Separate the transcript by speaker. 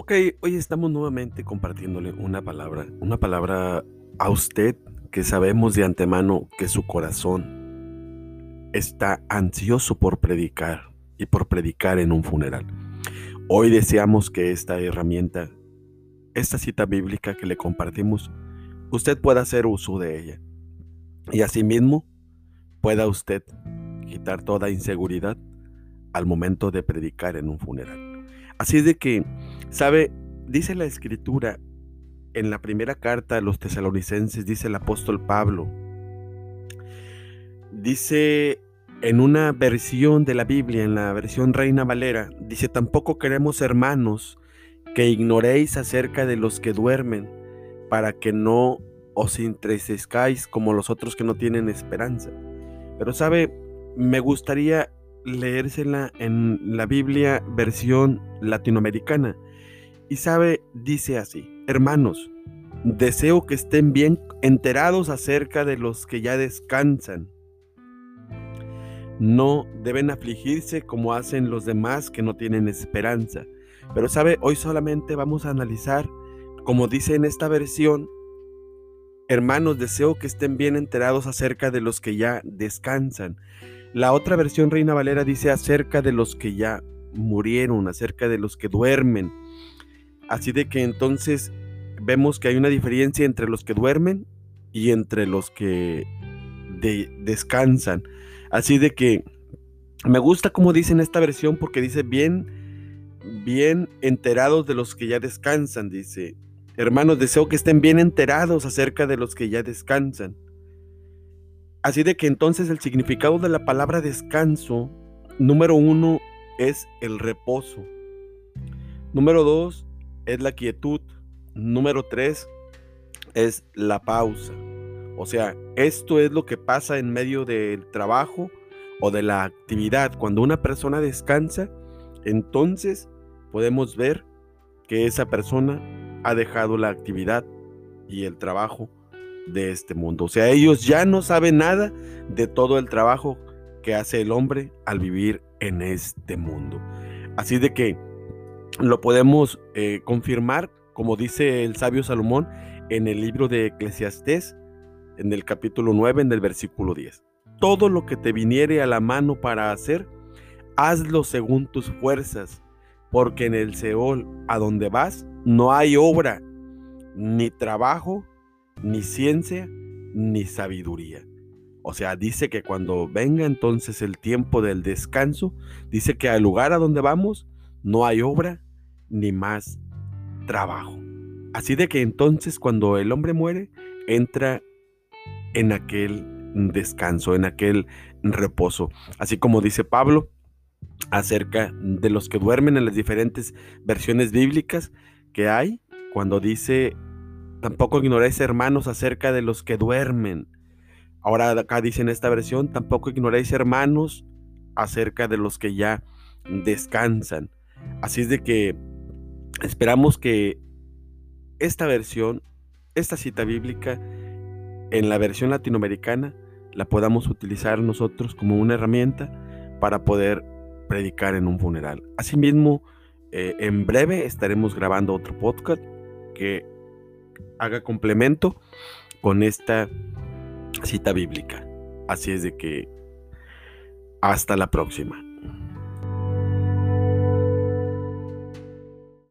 Speaker 1: Ok, hoy estamos nuevamente compartiéndole una palabra, una palabra a usted que sabemos de antemano que su corazón está ansioso por predicar y por predicar en un funeral. Hoy deseamos que esta herramienta, esta cita bíblica que le compartimos, usted pueda hacer uso de ella y asimismo pueda usted quitar toda inseguridad al momento de predicar en un funeral. Así de que, ¿sabe? Dice la escritura en la primera carta a los tesalonicenses, dice el apóstol Pablo, dice en una versión de la Biblia, en la versión Reina Valera, dice, tampoco queremos hermanos que ignoréis acerca de los que duermen, para que no os entristezcáis como los otros que no tienen esperanza. Pero sabe, me gustaría leérsela en la Biblia versión latinoamericana. Y sabe, dice así, hermanos, deseo que estén bien enterados acerca de los que ya descansan. No deben afligirse como hacen los demás que no tienen esperanza. Pero sabe, hoy solamente vamos a analizar, como dice en esta versión, hermanos, deseo que estén bien enterados acerca de los que ya descansan. La otra versión Reina Valera dice acerca de los que ya murieron, acerca de los que duermen. Así de que entonces vemos que hay una diferencia entre los que duermen y entre los que descansan. Así de que me gusta como dice en esta versión porque dice bien, bien enterados de los que ya descansan, dice. Hermanos, deseo que estén bien enterados acerca de los que ya descansan. Así de que entonces el significado de la palabra descanso, número uno, es el reposo. Número dos, es la quietud. Número tres, es la pausa. O sea, esto es lo que pasa en medio del trabajo o de la actividad. Cuando una persona descansa, entonces podemos ver que esa persona ha dejado la actividad y el trabajo de este mundo. O sea, ellos ya no saben nada de todo el trabajo que hace el hombre al vivir en este mundo. Así de que lo podemos eh, confirmar, como dice el sabio Salomón en el libro de Eclesiastés, en el capítulo 9, en el versículo 10. Todo lo que te viniere a la mano para hacer, hazlo según tus fuerzas, porque en el Seol, a donde vas, no hay obra, ni trabajo, ni ciencia, ni sabiduría. O sea, dice que cuando venga entonces el tiempo del descanso, dice que al lugar a donde vamos no hay obra ni más trabajo. Así de que entonces cuando el hombre muere, entra en aquel descanso, en aquel reposo. Así como dice Pablo acerca de los que duermen en las diferentes versiones bíblicas que hay, cuando dice Tampoco ignoréis, hermanos, acerca de los que duermen. Ahora acá dice en esta versión, tampoco ignoréis, hermanos, acerca de los que ya descansan. Así de que esperamos que esta versión, esta cita bíblica, en la versión latinoamericana, la podamos utilizar nosotros como una herramienta para poder predicar en un funeral. Asimismo, eh, en breve estaremos grabando otro podcast que haga complemento con esta cita bíblica. Así es de que hasta la próxima.